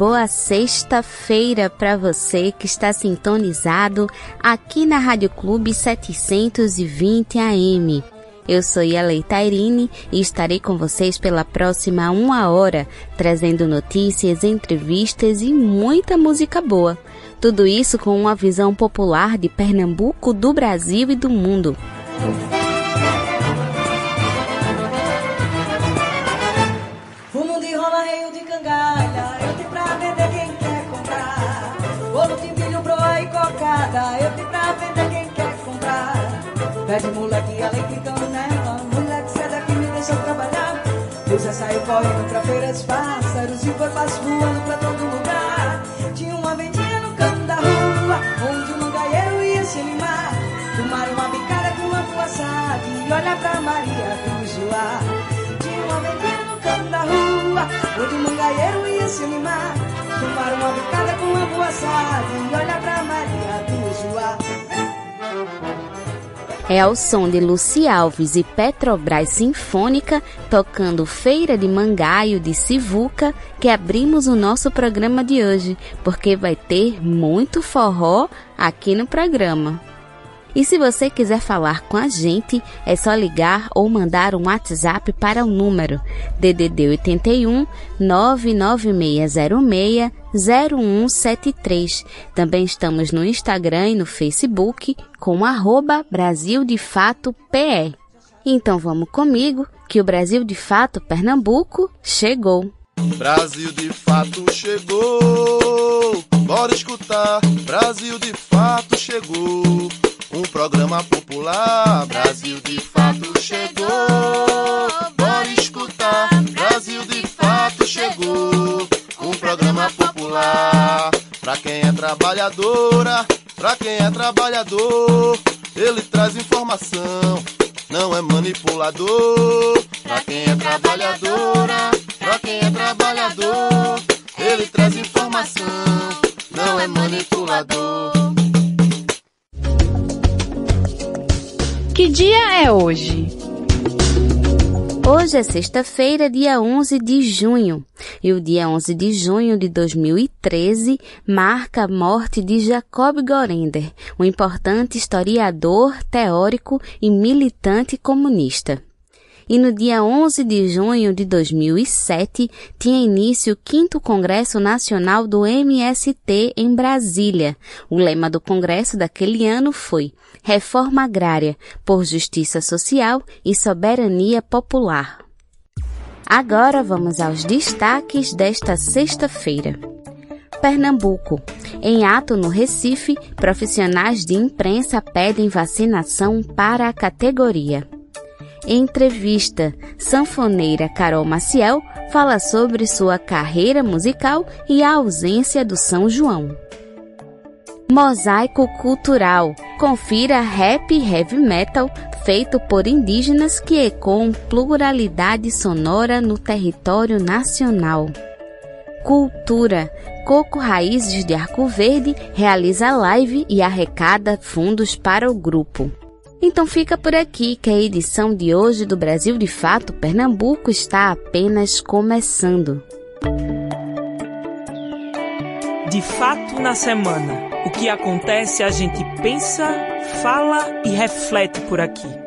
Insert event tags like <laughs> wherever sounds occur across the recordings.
Boa sexta-feira para você que está sintonizado aqui na Rádio Clube 720 AM. Eu sou Yaleita Irine e estarei com vocês pela próxima uma hora, trazendo notícias, entrevistas e muita música boa. Tudo isso com uma visão popular de Pernambuco, do Brasil e do mundo. Pede moleque alegre nela Moleque, sai daqui, me deixa trabalhar. Lúcia saiu correndo pra feiras pássaros E foi passo voando pra todo lugar. Tinha uma vendinha no canto da rua Onde um gaieiro ia se animar. Tomaram uma bicada com uma assada E olha pra Maria Joá Tinha uma vendinha no canto da rua Onde um gaieiro ia se animar. Tomaram uma bicada com uma assada E olha pra é ao som de Luci Alves e Petrobras Sinfônica tocando Feira de Mangaio de Sivuca que abrimos o nosso programa de hoje, porque vai ter muito forró aqui no programa. E se você quiser falar com a gente, é só ligar ou mandar um WhatsApp para o número DDD 81 99606 0173. Também estamos no Instagram e no Facebook com arroba Brasil de Fato PE. Então vamos comigo que o Brasil de Fato Pernambuco chegou. Brasil de fato chegou, bora escutar. Brasil de fato chegou um programa popular. Brasil de fato chegou, bora escutar. Brasil de fato chegou, popular. Pra quem é trabalhadora, pra quem é trabalhador, ele traz informação, não é manipulador. Pra quem é trabalhadora, pra quem é trabalhador, ele traz informação, não é manipulador. Que dia é hoje? Hoje é sexta-feira, dia 11 de junho, e o dia 11 de junho de 2013 marca a morte de Jacob Gorender, um importante historiador, teórico e militante comunista e no dia 11 de junho de 2007 tinha início o 5 Congresso Nacional do MST em Brasília. O lema do congresso daquele ano foi Reforma Agrária por Justiça Social e Soberania Popular. Agora vamos aos destaques desta sexta-feira. Pernambuco. Em ato no Recife, profissionais de imprensa pedem vacinação para a categoria. Entrevista, sanfoneira Carol Maciel fala sobre sua carreira musical e a ausência do São João. Mosaico Cultural. Confira rap e heavy metal feito por indígenas que ecoam pluralidade sonora no território nacional. Cultura. Coco Raízes de Arco Verde realiza live e arrecada fundos para o grupo. Então fica por aqui que a edição de hoje do Brasil de Fato Pernambuco está apenas começando. De fato na semana, o que acontece a gente pensa, fala e reflete por aqui.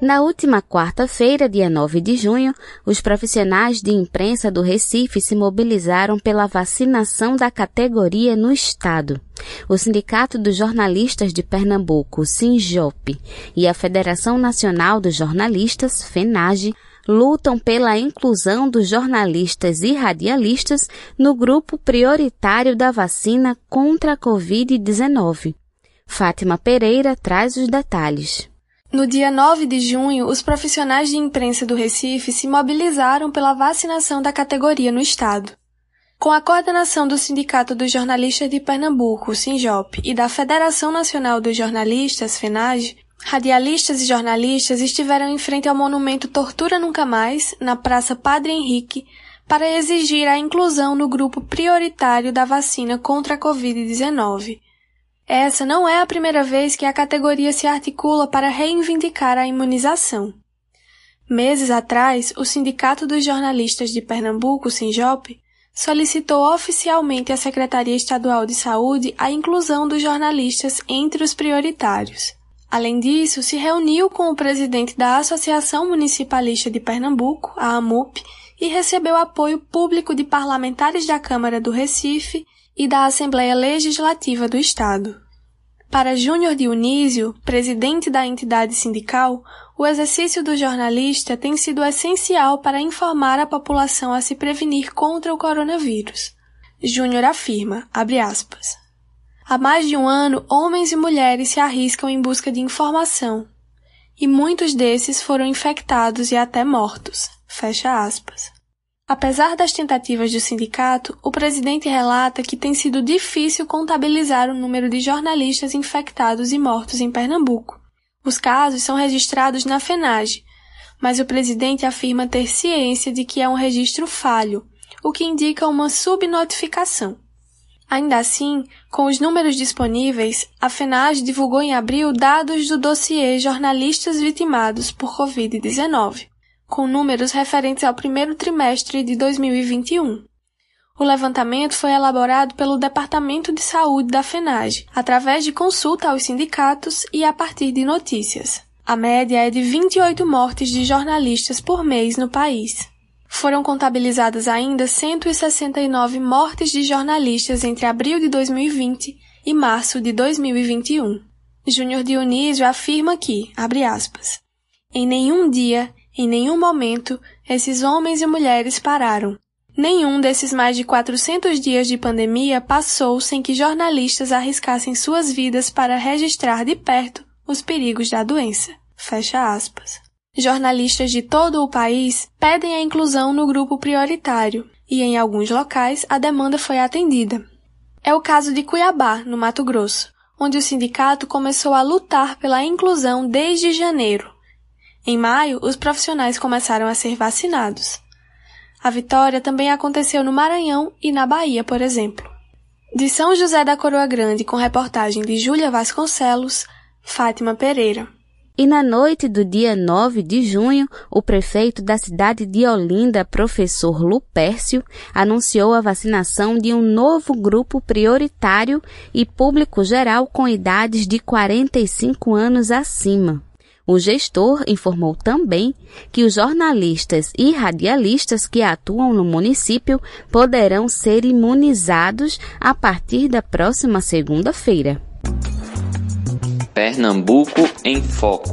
Na última quarta-feira, dia 9 de junho, os profissionais de imprensa do Recife se mobilizaram pela vacinação da categoria no estado. O Sindicato dos Jornalistas de Pernambuco, SINJOP, e a Federação Nacional dos Jornalistas, FENAGE, lutam pela inclusão dos jornalistas e radialistas no grupo prioritário da vacina contra a Covid-19. Fátima Pereira traz os detalhes. No dia 9 de junho, os profissionais de imprensa do Recife se mobilizaram pela vacinação da categoria no estado. Com a coordenação do Sindicato dos Jornalistas de Pernambuco, SINJOP, e da Federação Nacional dos Jornalistas, FENAGE, radialistas e jornalistas estiveram em frente ao monumento Tortura Nunca Mais, na Praça Padre Henrique, para exigir a inclusão no grupo prioritário da vacina contra a Covid-19 essa não é a primeira vez que a categoria se articula para reivindicar a imunização. Meses atrás, o Sindicato dos Jornalistas de Pernambuco, SINJOP, solicitou oficialmente à Secretaria Estadual de Saúde a inclusão dos jornalistas entre os prioritários. Além disso, se reuniu com o presidente da Associação Municipalista de Pernambuco, a AMUP, e recebeu apoio público de parlamentares da Câmara do Recife e da Assembleia Legislativa do Estado. Para Júnior Dionísio, presidente da entidade sindical, o exercício do jornalista tem sido essencial para informar a população a se prevenir contra o coronavírus. Júnior afirma, aspas, Há mais de um ano, homens e mulheres se arriscam em busca de informação, e muitos desses foram infectados e até mortos. Fecha aspas. Apesar das tentativas do sindicato, o presidente relata que tem sido difícil contabilizar o número de jornalistas infectados e mortos em Pernambuco. Os casos são registrados na FENAGE, mas o presidente afirma ter ciência de que é um registro falho, o que indica uma subnotificação. Ainda assim, com os números disponíveis, a FENAGE divulgou em abril dados do dossiê Jornalistas Vitimados por Covid-19 com números referentes ao primeiro trimestre de 2021. O levantamento foi elaborado pelo Departamento de Saúde da FENAGE, através de consulta aos sindicatos e a partir de notícias. A média é de 28 mortes de jornalistas por mês no país. Foram contabilizadas ainda 169 mortes de jornalistas entre abril de 2020 e março de 2021. Júnior Dionísio afirma que, abre aspas, em nenhum dia em nenhum momento esses homens e mulheres pararam. Nenhum desses mais de 400 dias de pandemia passou sem que jornalistas arriscassem suas vidas para registrar de perto os perigos da doença. Fecha aspas. Jornalistas de todo o país pedem a inclusão no grupo prioritário e, em alguns locais, a demanda foi atendida. É o caso de Cuiabá, no Mato Grosso, onde o sindicato começou a lutar pela inclusão desde janeiro, em maio, os profissionais começaram a ser vacinados. A vitória também aconteceu no Maranhão e na Bahia, por exemplo. De São José da Coroa Grande, com reportagem de Júlia Vasconcelos, Fátima Pereira. E na noite do dia 9 de junho, o prefeito da cidade de Olinda, professor Lupércio, anunciou a vacinação de um novo grupo prioritário e público geral com idades de 45 anos acima. O gestor informou também que os jornalistas e radialistas que atuam no município poderão ser imunizados a partir da próxima segunda-feira. Pernambuco em Foco.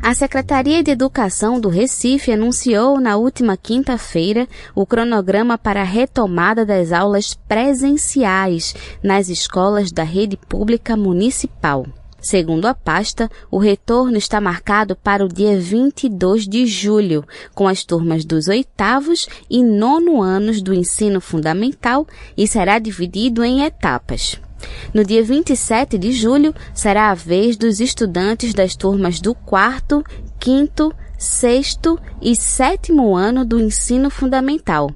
A Secretaria de Educação do Recife anunciou na última quinta-feira o cronograma para a retomada das aulas presenciais nas escolas da rede pública municipal. Segundo a pasta, o retorno está marcado para o dia 22 de julho, com as turmas dos oitavos e nono anos do ensino fundamental e será dividido em etapas. No dia 27 de julho, será a vez dos estudantes das turmas do quarto, quinto, sexto e sétimo ano do ensino fundamental.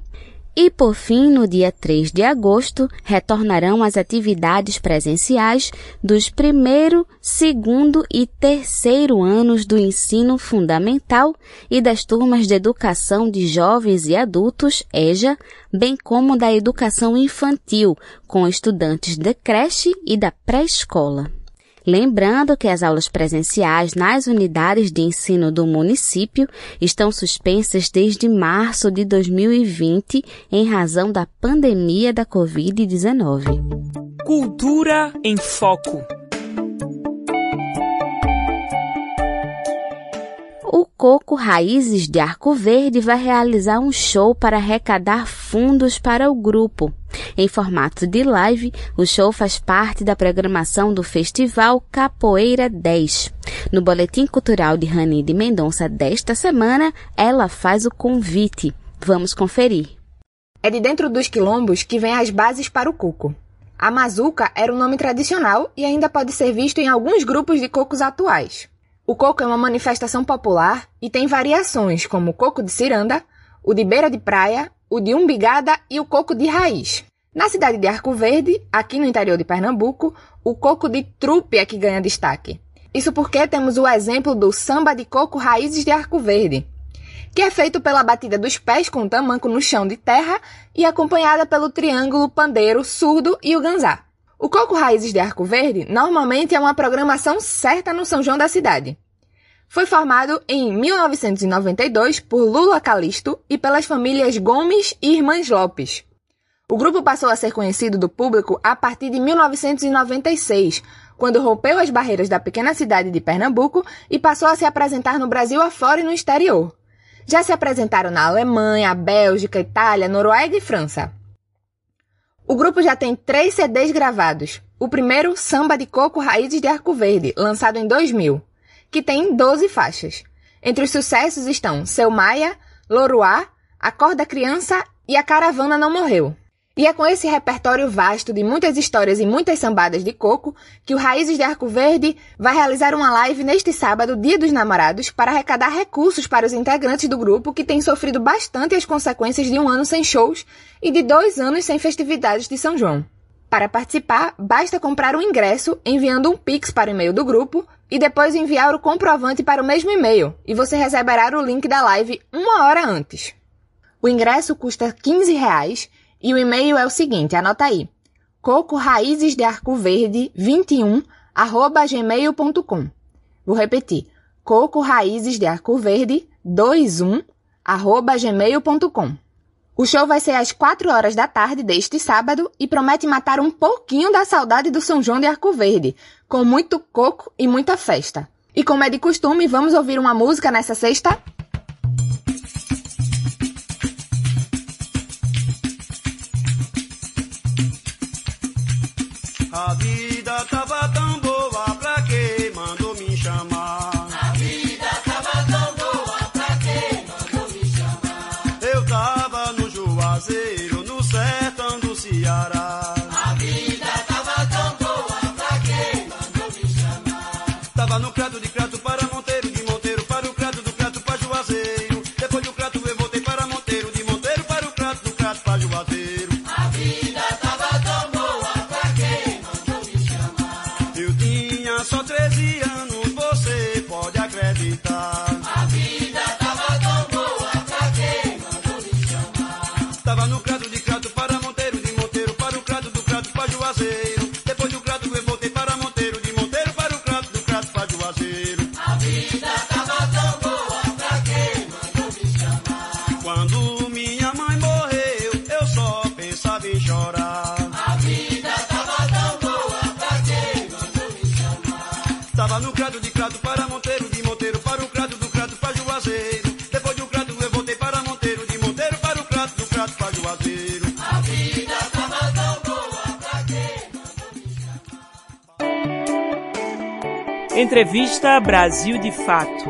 E por fim, no dia 3 de agosto, retornarão as atividades presenciais dos primeiro, segundo e terceiro anos do ensino fundamental e das turmas de educação de jovens e adultos, EJA, bem como da educação infantil, com estudantes da creche e da pré-escola. Lembrando que as aulas presenciais nas unidades de ensino do município estão suspensas desde março de 2020 em razão da pandemia da Covid-19. Cultura em Foco. O Coco Raízes de Arco Verde vai realizar um show para arrecadar fundos para o grupo. Em formato de live, o show faz parte da programação do Festival Capoeira 10. No Boletim Cultural de Rani de Mendonça desta semana, ela faz o convite. Vamos conferir. É de dentro dos quilombos que vem as bases para o coco. A mazuca era o nome tradicional e ainda pode ser visto em alguns grupos de cocos atuais. O coco é uma manifestação popular e tem variações como o coco de ciranda, o de beira de praia, o de umbigada e o coco de raiz. Na cidade de Arco Verde, aqui no interior de Pernambuco, o coco de trupe é que ganha destaque. Isso porque temos o exemplo do samba de coco Raízes de Arco Verde, que é feito pela batida dos pés com o tamanco no chão de terra e acompanhada pelo triângulo, pandeiro, surdo e o ganzá. O Coco Raízes de Arco Verde normalmente é uma programação certa no São João da cidade. Foi formado em 1992 por Lula Calisto e pelas famílias Gomes e Irmãs Lopes. O grupo passou a ser conhecido do público a partir de 1996, quando rompeu as barreiras da pequena cidade de Pernambuco e passou a se apresentar no Brasil afora e no exterior. Já se apresentaram na Alemanha, Bélgica, Itália, Noruega e França. O grupo já tem três CDs gravados. O primeiro, Samba de Coco Raízes de Arco Verde, lançado em 2000, que tem 12 faixas. Entre os sucessos estão Seu Maia, Loroá, Acorda Criança e A Caravana Não Morreu. E é com esse repertório vasto de muitas histórias e muitas sambadas de coco que o Raízes de Arco Verde vai realizar uma live neste sábado, Dia dos Namorados, para arrecadar recursos para os integrantes do grupo que têm sofrido bastante as consequências de um ano sem shows e de dois anos sem festividades de São João. Para participar, basta comprar um ingresso enviando um Pix para o e-mail do grupo e depois enviar o comprovante para o mesmo e-mail, e você receberá o link da live uma hora antes. O ingresso custa 15 reais e o e-mail é o seguinte, anota aí. Coco Raízes de Arco Verde 21 arroba gmail.com. Vou repetir. Coco Raízes de Arco Verde 21 arroba gmail.com. O show vai ser às 4 horas da tarde deste sábado e promete matar um pouquinho da saudade do São João de Arco Verde, com muito coco e muita festa. E como é de costume, vamos ouvir uma música nessa sexta? No Entrevista Brasil de Fato.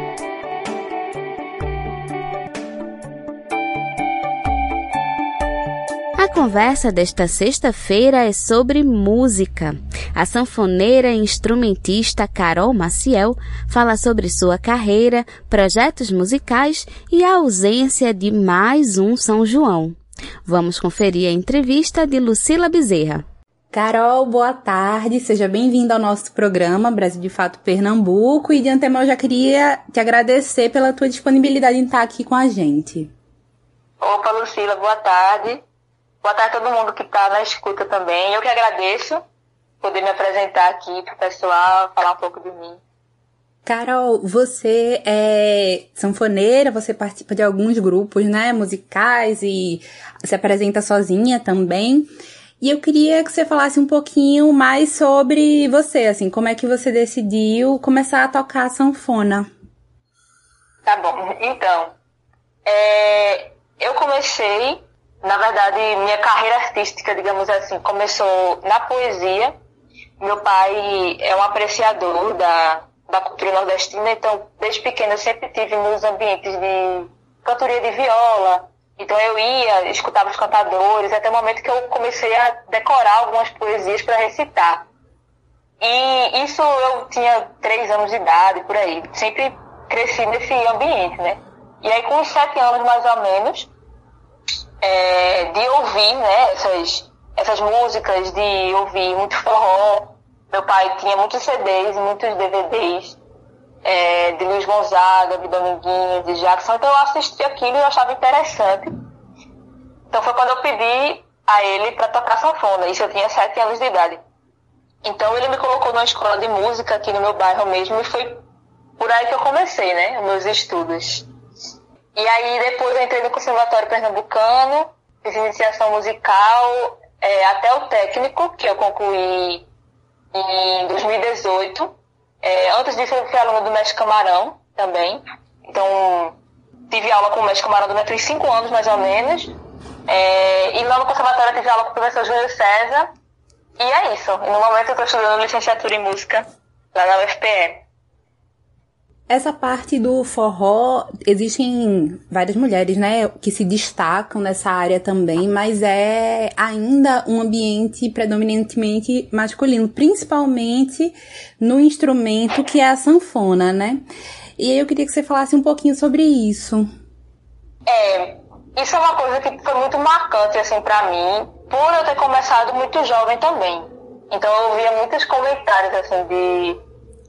A conversa desta sexta-feira é sobre música. A sanfoneira e instrumentista Carol Maciel fala sobre sua carreira, projetos musicais e a ausência de mais um São João. Vamos conferir a entrevista de Lucila Bezerra. Carol, boa tarde, seja bem-vinda ao nosso programa Brasil de Fato Pernambuco e de antemão eu já queria te agradecer pela tua disponibilidade em estar aqui com a gente. Opa, Lucila, boa tarde. Boa tarde a todo mundo que está na escuta também. Eu que agradeço poder me apresentar aqui pro pessoal, falar um pouco de mim. Carol, você é sanfoneira, você participa de alguns grupos, né, musicais e se apresenta sozinha também. E eu queria que você falasse um pouquinho mais sobre você, assim, como é que você decidiu começar a tocar sanfona? Tá bom, então, é, eu comecei, na verdade, minha carreira artística, digamos assim, começou na poesia. Meu pai é um apreciador da, da cultura nordestina, então desde pequena eu sempre tive nos ambientes de cantoria de viola. Então eu ia, escutava os cantadores, até o momento que eu comecei a decorar algumas poesias para recitar. E isso eu tinha três anos de idade, por aí. Sempre cresci nesse ambiente, né? E aí com uns sete anos mais ou menos, é, de ouvir, né, essas, essas músicas, de ouvir muito forró, meu pai tinha muitos CDs e muitos DVDs é, de Luiz Gonzaga, de Dominguinho, de Jackson. Então eu assisti aquilo e eu achava interessante. Então foi quando eu pedi a ele para tocar sanfona. Isso eu tinha sete anos de idade. Então ele me colocou numa escola de música aqui no meu bairro mesmo e foi por aí que eu comecei, né, meus estudos. E aí depois eu entrei no Conservatório Pernambucano, fiz iniciação musical é, até o técnico, que eu concluí em 2018. É, antes disso, eu fui aluna do Mestre Camarão também. Então, tive aula com o Mestre Camarão durante uns 5 anos, mais ou menos. É, e lá no conservatório tive aula com o professor Júlio César. E é isso. E no momento eu estou estudando licenciatura em música lá na UFPE. Essa parte do forró, existem várias mulheres, né, que se destacam nessa área também, mas é ainda um ambiente predominantemente masculino, principalmente no instrumento que é a sanfona, né? E eu queria que você falasse um pouquinho sobre isso. É, isso é uma coisa que foi muito marcante, assim, para mim, por eu ter começado muito jovem também. Então eu ouvia muitos comentários, assim, de...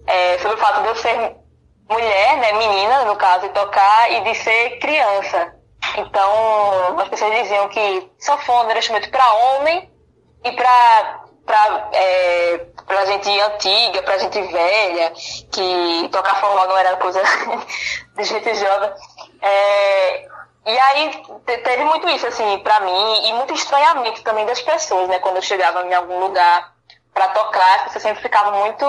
É, sobre o fato de eu ser mulher, né, menina no caso, tocar e de ser criança. Então, as pessoas diziam que sanfona era instrumento para homem e para para é, pra gente antiga, pra gente velha, que tocar forró não era coisa <laughs> de gente jovem. É, e aí teve muito isso, assim, pra mim, e muito estranhamento também das pessoas, né? Quando eu chegava em algum lugar para tocar, as pessoas sempre ficavam muito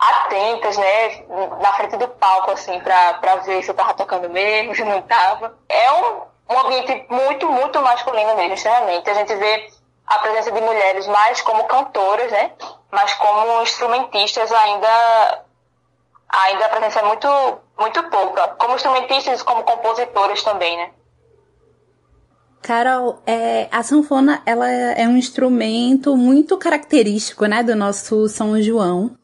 atentas, né, na frente do palco, assim, pra, ver se eu tava tocando mesmo, <laughs> se não tava. É um, um ambiente muito, muito masculino mesmo, extremamente. A gente vê a presença de mulheres mais como cantoras, né, mas como instrumentistas ainda, ainda a presença é muito, muito pouca. Como instrumentistas e como compositores também, né. Carol, é, a sanfona ela é um instrumento muito característico, né, do nosso São João.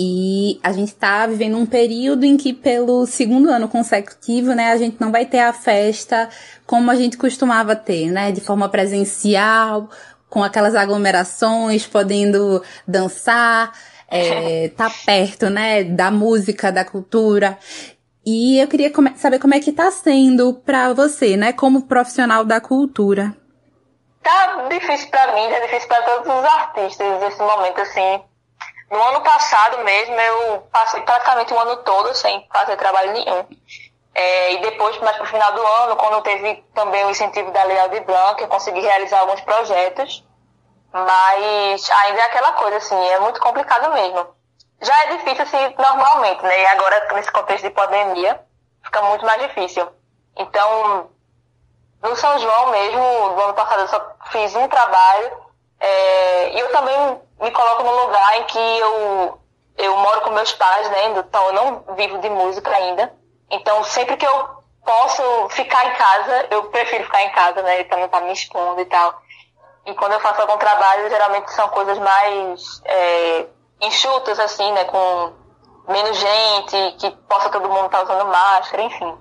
E a gente está vivendo um período em que, pelo segundo ano consecutivo, né, a gente não vai ter a festa como a gente costumava ter, né, de forma presencial, com aquelas aglomerações, podendo dançar, é, <laughs> tá perto, né, da música, da cultura. E eu queria saber como é que tá sendo para você, né, como profissional da cultura. Tá difícil para mim, tá difícil para todos os artistas nesse momento, assim no ano passado mesmo, eu passei praticamente o ano todo sem fazer trabalho nenhum. É, e depois, mais pro final do ano, quando teve também o incentivo da Lei Aldir Blanc, eu consegui realizar alguns projetos. Mas ainda é aquela coisa, assim, é muito complicado mesmo. Já é difícil, assim, normalmente, né? E agora, nesse contexto de pandemia, fica muito mais difícil. Então, no São João mesmo, no ano passado, eu só fiz um trabalho. É, e eu também me coloco no lugar em que eu, eu moro com meus pais, né? Então eu não vivo de música ainda. Então sempre que eu posso ficar em casa, eu prefiro ficar em casa, né? Então não tá me expondo e tal. E quando eu faço algum trabalho, geralmente são coisas mais é, enxutas, assim, né? Com menos gente, que possa todo mundo estar tá usando máscara, enfim.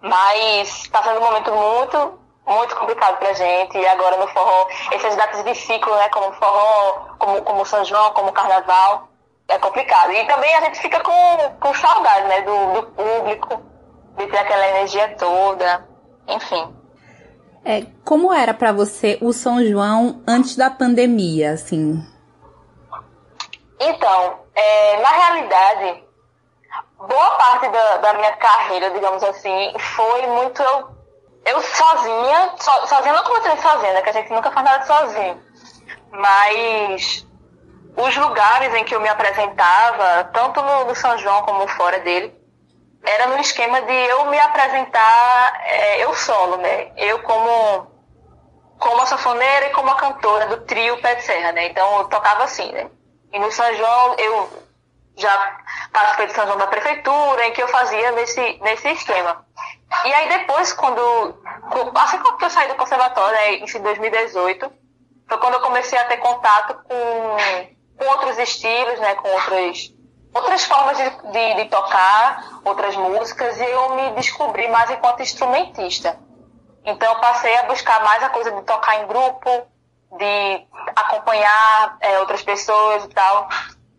Mas está sendo um momento muito muito complicado pra gente. E agora no forró, essas datas de ciclo, né? Como forró, como, como São João, como Carnaval, é complicado. E também a gente fica com, com saudade, né? Do, do público, de ter aquela energia toda, enfim. É, como era para você o São João antes da pandemia, assim? Então, é, na realidade, boa parte da, da minha carreira, digamos assim, foi muito eu, eu sozinha, so, sozinha não comecei sozinha, né, que a gente nunca faz nada sozinho, mas os lugares em que eu me apresentava, tanto no, no São João como fora dele, era no esquema de eu me apresentar, é, eu solo, né? Eu como, como a sanfoneira e como a cantora do trio Pé de Serra, né? Então eu tocava assim, né? E no São João eu já participei do São João da prefeitura, em que eu fazia nesse, nesse esquema. E aí depois, quando, assim que eu saí do conservatório, em 2018, foi quando eu comecei a ter contato com, com outros estilos, né, com outras outras formas de, de, de, tocar, outras músicas, e eu me descobri mais enquanto instrumentista. Então eu passei a buscar mais a coisa de tocar em grupo, de acompanhar é, outras pessoas e tal.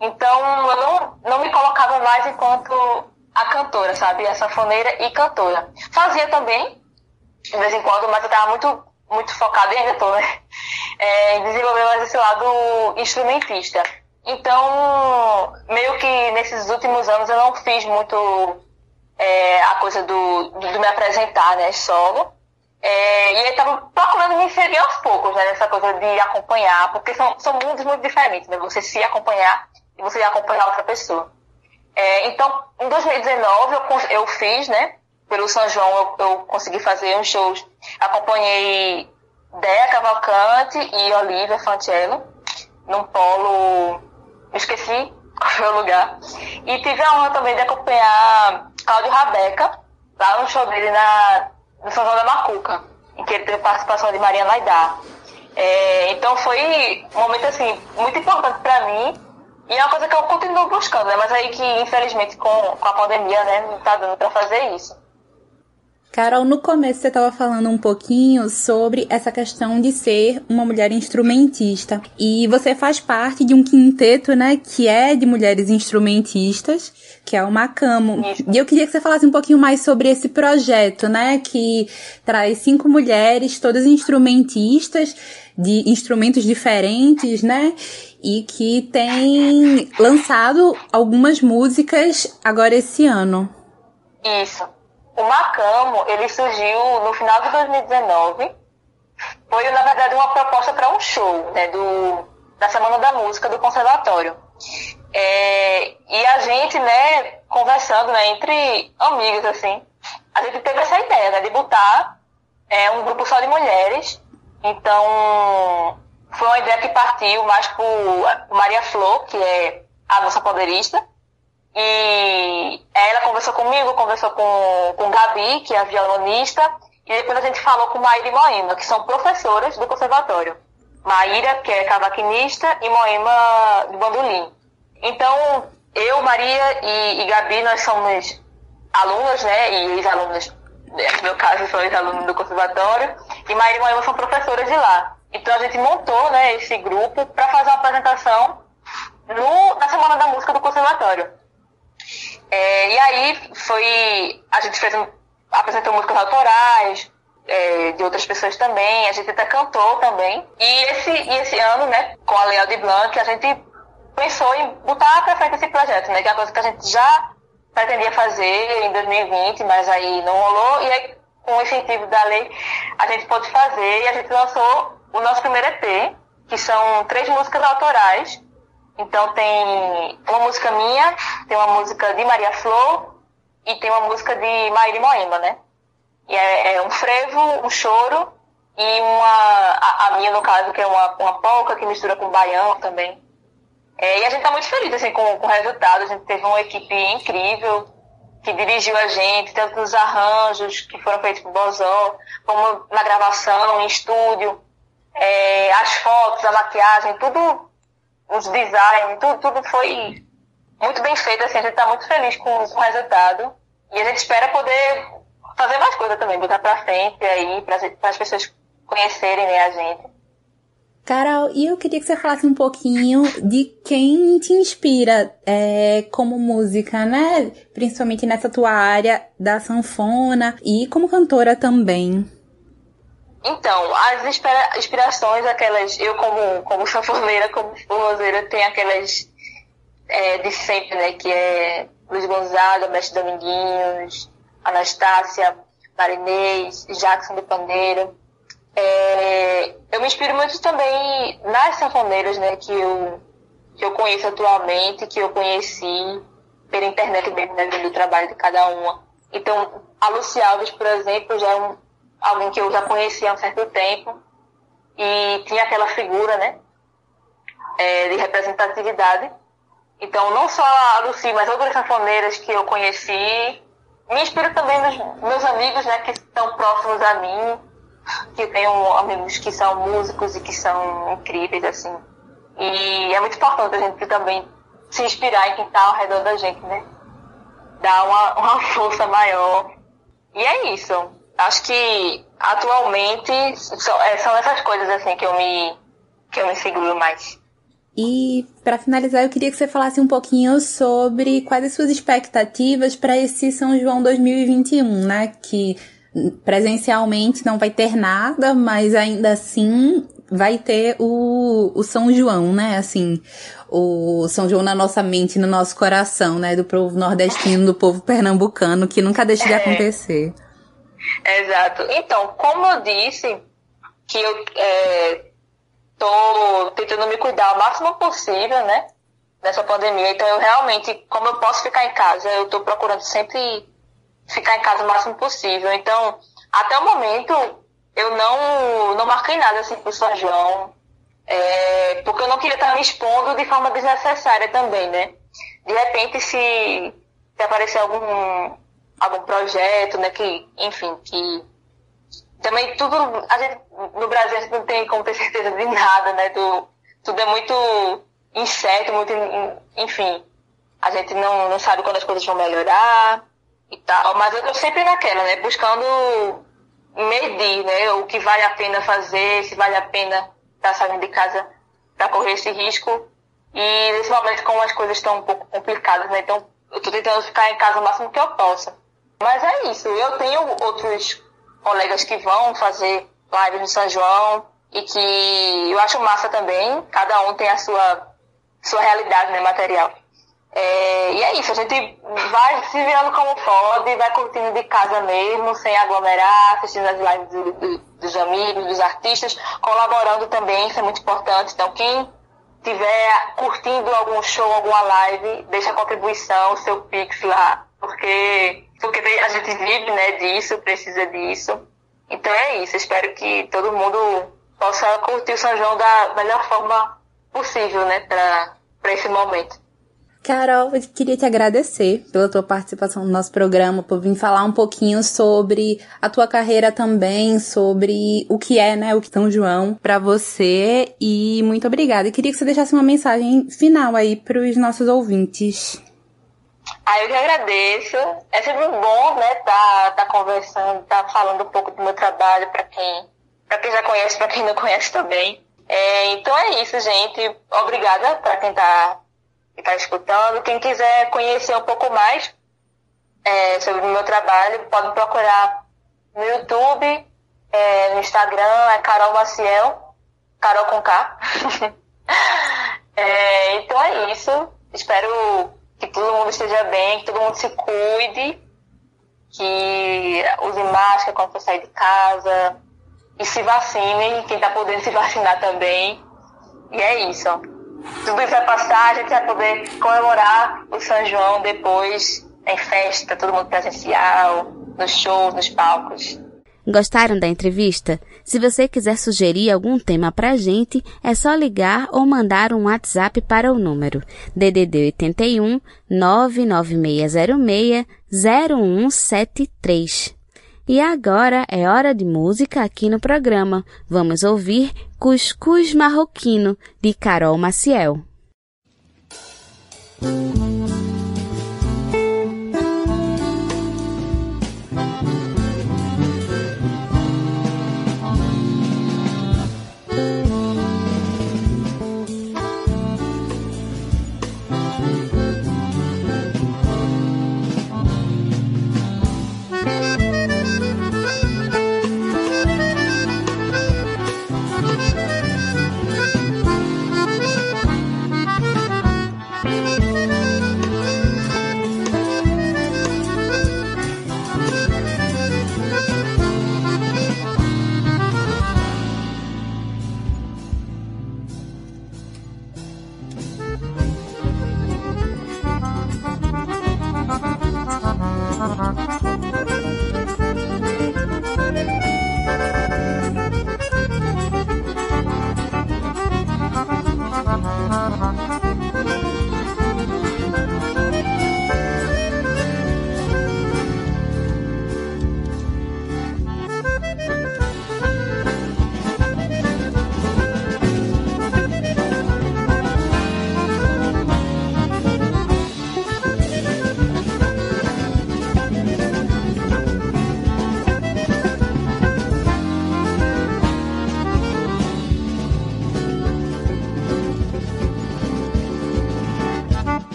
Então eu não, não me colocava mais enquanto a cantora, sabe? A sanfoneira e cantora. Fazia também, de vez em quando, mas eu estava muito, muito focada e ainda estou, né? É, em desenvolver mais esse lado instrumentista. Então, meio que nesses últimos anos eu não fiz muito é, a coisa do, do, me apresentar, né, solo. É, e eu estava procurando me inserir aos poucos, né, nessa coisa de acompanhar, porque são, são mundos muito diferentes, né, você se acompanhar e você acompanhar outra pessoa. É, então, em 2019 eu, eu fiz, né, pelo São João eu, eu consegui fazer uns shows, acompanhei Dea Cavalcante e Olivia Fancello, num polo esqueci qual foi o lugar. E tive a honra também de acompanhar Cláudio Rabeca, lá no show dele na, no São João da Macuca, em que ele teve participação de Maria Laidá. É, então foi um momento assim, muito importante para mim e é uma coisa que eu continuo buscando, né? Mas aí que infelizmente com, com a pandemia, né, não tá dando para fazer isso. Carol, no começo você estava falando um pouquinho sobre essa questão de ser uma mulher instrumentista. E você faz parte de um quinteto, né, que é de mulheres instrumentistas, que é o Macamo. E eu queria que você falasse um pouquinho mais sobre esse projeto, né, que traz cinco mulheres, todas instrumentistas, de instrumentos diferentes, né? E que tem lançado algumas músicas agora esse ano. Isso. O Macamo, ele surgiu no final de 2019. Foi, na verdade, uma proposta para um show, né, do, da Semana da Música do Conservatório. É, e a gente, né, conversando, né, entre amigos, assim, a gente teve essa ideia, né, de botar é, um grupo só de mulheres. Então, foi uma ideia que partiu mais por Maria Flor, que é a nossa poderista, e ela conversou comigo, conversou com, com Gabi, que é a violonista, e depois a gente falou com Maíra e Moema, que são professoras do conservatório. Maíra, que é cavaquinista, e Moema de bandolim. Então, eu, Maria e, e Gabi, nós somos alunas, né, e ex-alunas, no meu caso, sou ex-aluna do conservatório, e Maíra e Moema são professoras de lá. Então a gente montou, né, esse grupo para fazer uma apresentação no, na Semana da Música do Conservatório. É, e aí foi. A gente fez um, apresentou músicas autorais, é, de outras pessoas também, a gente até cantou também. E esse, e esse ano, né, com a Leal de Blanc, a gente pensou em botar para frente esse projeto, né, que é uma coisa que a gente já pretendia fazer em 2020, mas aí não rolou, e aí com o incentivo da lei a gente pôde fazer e a gente lançou o nosso primeiro EP, que são três músicas autorais, então tem uma música minha, tem uma música de Maria Flor e tem uma música de Maíra Moema, né? E é, é, um frevo, um choro e uma. A, a, minha, no caso, que é uma, uma polca que mistura com baião também. É, e a gente tá muito feliz assim, com, com o resultado. A gente teve uma equipe incrível que dirigiu a gente, tanto nos arranjos que foram feitos por Bozó, como na gravação, em estúdio, é, as fotos, a maquiagem, tudo os designs, tudo, tudo foi muito bem feito, assim, a gente está muito feliz com, com, o resultado. E a gente espera poder fazer mais coisa também, botar pra frente aí, para as pessoas conhecerem né, a gente. Carol, e eu queria que você falasse um pouquinho de quem te inspira é, como música, né? Principalmente nessa tua área da sanfona e como cantora também. Então, as inspira inspirações, aquelas, eu como, como sanfoneira, como forrozeira, tem aquelas é, de sempre, né? Que é Luiz Gonzaga, Mestre Dominguinhos, Anastácia, Marinês, Jackson do Pandeiro. É, eu me inspiro muito também nas sanfoneiras, né? Que eu, que eu conheço atualmente, que eu conheci pela internet mesmo, né? Vendo o trabalho de cada uma. Então, a Luci Alves, por exemplo, já é um, alguém que eu já conhecia há um certo tempo e tinha aquela figura, né? É, de representatividade. Então, não só a Lucy, mas outras sanfoneiras que eu conheci. Me inspiro também nos meus amigos, né, que estão próximos a mim, que tenho amigos que são músicos e que são incríveis, assim. E é muito importante a gente também se inspirar em quem está ao redor da gente, né? Dar uma, uma <laughs> força maior. E é isso. Acho que atualmente são, é, são essas coisas assim que eu me que eu me seguro mais. E para finalizar, eu queria que você falasse um pouquinho sobre quais as suas expectativas para esse São João 2021, né? Que presencialmente não vai ter nada, mas ainda assim vai ter o, o São João, né? Assim, o São João na nossa mente, no nosso coração, né? Do povo nordestino, do povo pernambucano, que nunca deixa de É. acontecer. Exato. Então, como eu disse, que eu é, tô tentando me cuidar o máximo possível, né? Nessa pandemia. Então, eu realmente, como eu posso ficar em casa, eu tô procurando sempre ficar em casa o máximo possível. Então, até o momento, eu não, não marquei nada assim pro São João. é, porque eu não queria estar me expondo de forma desnecessária também, né? De repente, se, se aparecer algum, algum projeto, né, que, enfim, que também tudo, a gente, no Brasil a gente não tem como ter certeza de nada, né, do, tudo é muito incerto, muito, enfim, a gente não, não sabe quando as coisas vão melhorar e tal, mas eu tô sempre naquela, né, buscando medir, né, o que vale a pena fazer, se vale a pena estar saindo de casa para correr esse risco. E nesse momento, como as coisas estão um pouco complicadas, né, então eu tô tentando ficar em casa o máximo que eu possa. Mas é isso, eu tenho outros colegas que vão fazer lives no São João e que eu acho massa também, cada um tem a sua, sua realidade né, material. É, e é isso, a gente vai se virando como pode, vai curtindo de casa mesmo, sem aglomerar, assistindo as lives do- do- dos amigos, dos artistas, colaborando também, isso é muito importante. Então, quem estiver curtindo algum show, alguma live, deixa a contribuição, seu Pix lá, porque, porque a gente vive né, disso, precisa disso. Então é isso, espero que todo mundo possa curtir o São João da melhor forma possível, né, para esse momento. Carol, eu queria te agradecer pela tua participação no nosso programa, por vir falar um pouquinho sobre a tua carreira também, sobre o que é, né, o que São João pra você e muito obrigada. E queria que você deixasse uma mensagem final aí pros nossos ouvintes. Ah, eu que agradeço. É sempre bom, né, tá, tá conversando, tá falando um pouco do meu trabalho para quem, para quem já conhece, para quem não conhece também. É, então é isso, gente. Obrigada para quem tá, quem tá escutando. Quem quiser conhecer um pouco mais é, sobre o meu trabalho, pode procurar no YouTube, é, no Instagram, é Carol Maciel, Carol com K. <laughs> É, então é isso. Espero que todo mundo esteja bem, que todo mundo se cuide, que use máscara quando for sair de casa e se vacinem, quem tá podendo se vacinar também. E é isso. Tudo isso vai passar, a gente vai poder comemorar o São João depois em festa, todo mundo presencial, nos shows, nos palcos. Gostaram da entrevista? Se você quiser sugerir algum tema pra gente, é só ligar ou mandar um WhatsApp para o número DDD 81 99606 0173. E agora é hora de música aqui no programa. Vamos ouvir Cuscuz Marroquino, de Carol Maciel.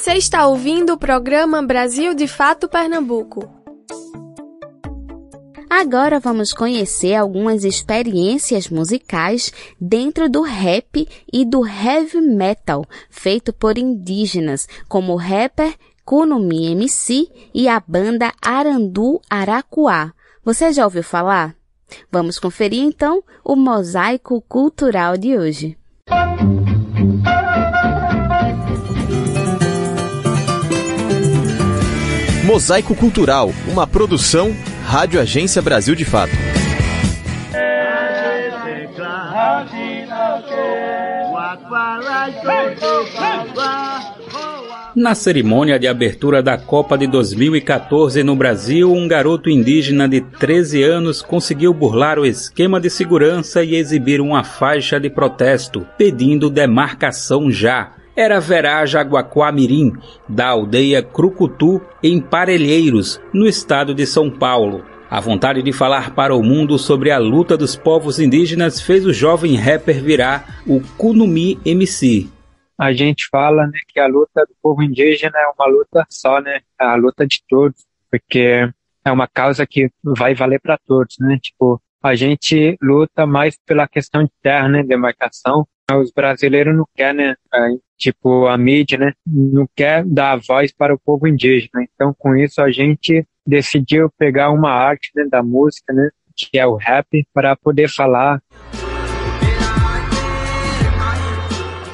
Você está ouvindo o programa Brasil de Fato Pernambuco. Agora vamos conhecer algumas experiências musicais dentro do rap e do heavy metal, feito por indígenas, como o rapper Kunumi MC e a banda Arandu Aracuá. Você já ouviu falar? Vamos conferir então o mosaico cultural de hoje. Mosaico Cultural, uma produção Rádio Agência Brasil de Fato. Na cerimônia de abertura da Copa de 2014 no Brasil, um garoto indígena de 13 anos conseguiu burlar o esquema de segurança e exibir uma faixa de protesto, pedindo demarcação já. Era Verá Jaguaquamirim, da aldeia Crucutu, em Parelheiros, no estado de São Paulo. A vontade de falar para o mundo sobre a luta dos povos indígenas fez o jovem rapper virar o Kunumi MC, a gente fala né, que a luta do povo indígena é uma luta só, né? É a luta de todos, porque é uma causa que vai valer para todos, né? Tipo, a gente luta mais pela questão de terra, né? Demarcação. Os brasileiros não querem, né? Tipo, a mídia, né? Não quer dar voz para o povo indígena. Então, com isso, a gente decidiu pegar uma arte né, da música, né? Que é o rap, para poder falar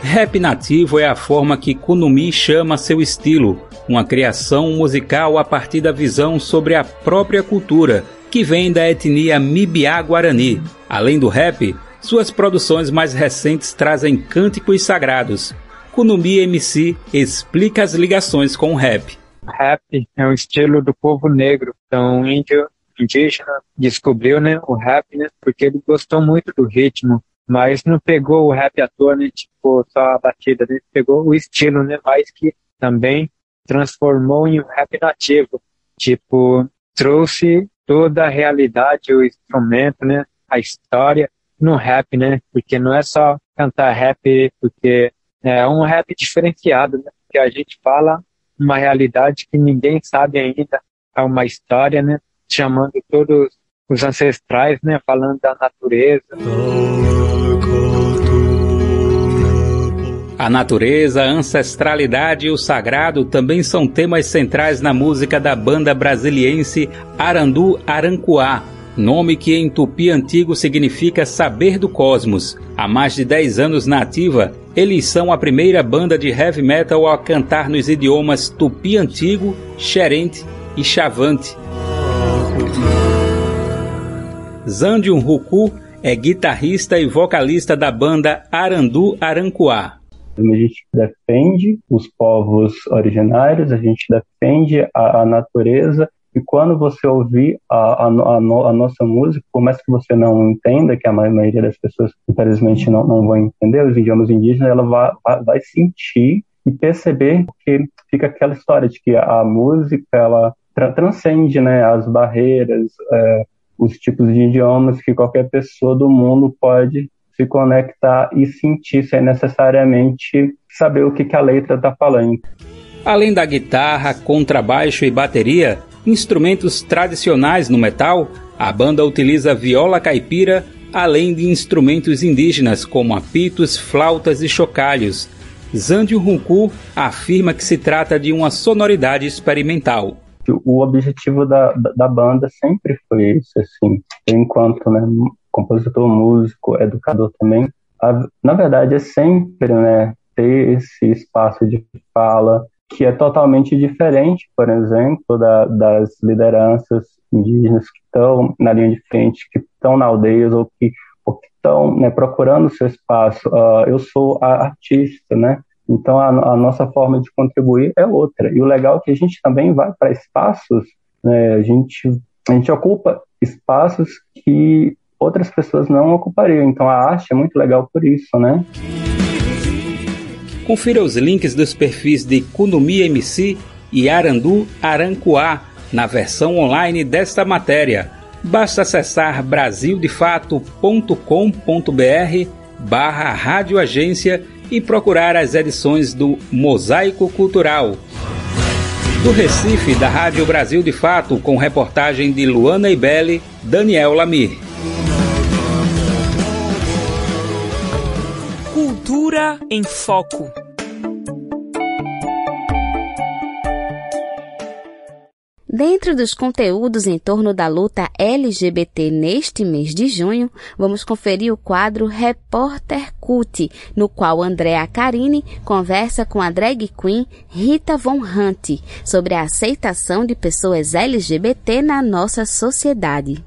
Rap nativo é a forma que Kunumi chama seu estilo, uma criação musical a partir da visão sobre a própria cultura, que vem da etnia Mibiá-Guarani. Além do rap, suas produções mais recentes trazem cânticos sagrados. Kunumi MC explica as ligações com o rap. Rap é um estilo do povo negro, então índio indígena descobriu né, o rap né, porque ele gostou muito do ritmo mas não pegou o rap à toa, né? Tipo, só a batida, né? Pegou o estilo, né? Mas que também transformou em um rap nativo. Tipo, trouxe toda a realidade, o instrumento, né? A história no rap, né? Porque não é só cantar rap, porque é um rap diferenciado, né? Porque a gente fala uma realidade que ninguém sabe ainda. É uma história, né? Chamando todos os ancestrais, né? Falando da natureza. A natureza, a ancestralidade e o sagrado também são temas centrais na música da banda brasiliense Arandu Arancuá, nome que em tupi antigo significa saber do cosmos. Há mais de 10 anos na ativa, eles são a primeira banda de heavy metal a cantar nos idiomas tupi antigo, xerente e chavante. Zandium Ruku é guitarrista e vocalista da banda Arandu Arancuá. A gente defende os povos originários, a gente defende a, a natureza, e quando você ouvir a, a, a, no, a, nossa música, por mais que você não entenda, que a maioria das pessoas, infelizmente, não, não vão entender os idiomas indígenas, ela vai, vai, sentir e perceber que fica aquela história de que a, música, ela tra transcende né, as barreiras, é, os tipos de idiomas que qualquer pessoa do mundo pode se conectar e sentir sem necessariamente saber o que, que a letra está falando. Além da guitarra, contrabaixo e bateria, instrumentos tradicionais no metal, a banda utiliza viola caipira, além de instrumentos indígenas como apitos, flautas e chocalhos. Zandio Runku afirma que se trata de uma sonoridade experimental. O objetivo da, da banda sempre foi isso, assim, enquanto né, compositor, músico, educador também. A, na verdade, é sempre né, ter esse espaço de fala que é totalmente diferente, por exemplo, da, das lideranças indígenas que estão na linha de frente, que estão na aldeias ou que estão né, procurando seu espaço. Uh, eu sou artista, né? Então a, a, nossa forma de contribuir é outra. E o legal é que a gente também vai para espaços, né, a gente a gente ocupa espaços que outras pessoas não ocupariam. Então a arte é muito legal por isso, né? Confira os links dos perfis de Kunumi MC e Arandu Arancuá na versão online desta matéria. Basta acessar brasildefato.com.br barra radioagência e procurar as edições do Mosaico Cultural. Do Recife, da Rádio Brasil de Fato, com reportagem de Luana Ibelli, Daniel Lamir. Cultura em Foco. Dentro dos conteúdos em torno da luta LGBT neste mês de junho, vamos conferir o quadro Repórter Cult, no qual Andréa Carini conversa com a drag queen Rita Von Hunt sobre a aceitação de pessoas LGBT na nossa sociedade.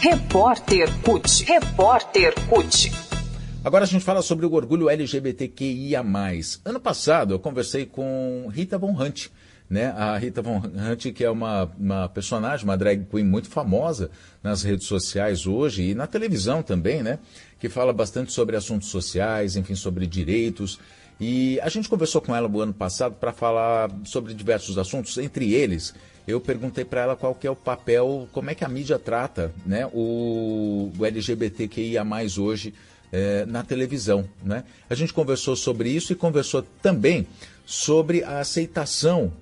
Repórter CUT. Repórter CUT. Agora a gente fala sobre o orgulho LGBTQIA+. Ano passado eu conversei com Rita Von Hunt, né? A Rita Von Hunt, que é uma, uma personagem, uma drag queen muito famosa nas redes sociais hoje e na televisão também, né? Que fala bastante sobre assuntos sociais, enfim, sobre direitos. E a gente conversou com ela no ano passado para falar sobre diversos assuntos, entre eles eu perguntei para ela qual que é o papel, como é que a mídia trata né, o, o LGBTQIA hoje é, na televisão. Né? A gente conversou sobre isso e conversou também sobre a aceitação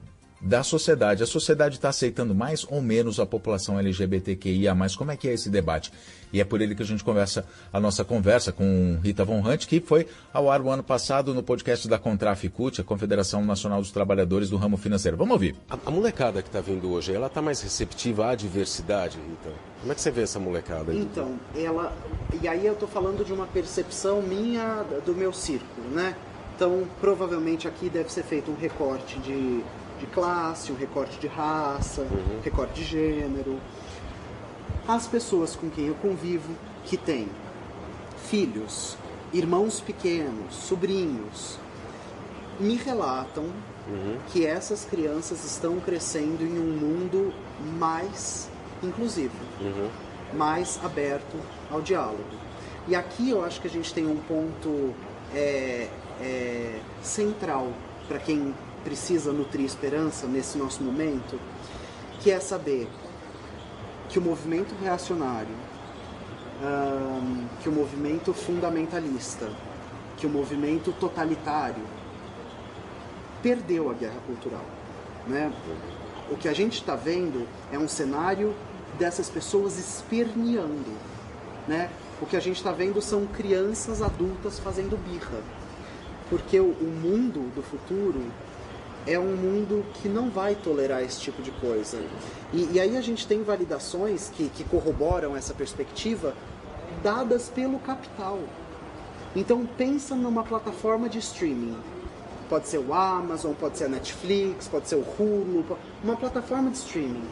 da sociedade. A sociedade está aceitando mais ou menos a população LGBTQIA+. Como é que é esse debate? E é por ele que a gente conversa a nossa conversa com Rita Von Hunt, que foi ao ar o ano passado no podcast da Contraficute, a Confederação Nacional dos Trabalhadores do Ramo Financeiro. Vamos ouvir. A, a molecada que está vindo hoje, ela está mais receptiva à diversidade, Rita? Como é que você vê essa molecada aí? Então, ela... E aí eu estou falando de uma percepção minha do meu círculo, né? Então, provavelmente aqui deve ser feito um recorte de de classe, um recorte de raça, uhum. um recorte de gênero. As pessoas com quem eu convivo que têm filhos, irmãos pequenos, sobrinhos, me relatam uhum. que essas crianças estão crescendo em um mundo mais inclusivo, uhum. mais aberto ao diálogo. E aqui eu acho que a gente tem um ponto é, é, central para quem precisa nutrir esperança nesse nosso momento, que é saber que o movimento reacionário, um, que o movimento fundamentalista, que o movimento totalitário perdeu a guerra cultural. Né? O que a gente está vendo é um cenário dessas pessoas esperneando. Né? O que a gente está vendo são crianças adultas fazendo birra. Porque o, o mundo do futuro é um mundo que não vai tolerar esse tipo de coisa. E, e aí a gente tem validações que, que corroboram essa perspectiva dadas pelo capital. Então pensa numa plataforma de streaming. Pode ser o Amazon, pode ser a Netflix, pode ser o Hulu, uma plataforma de streaming.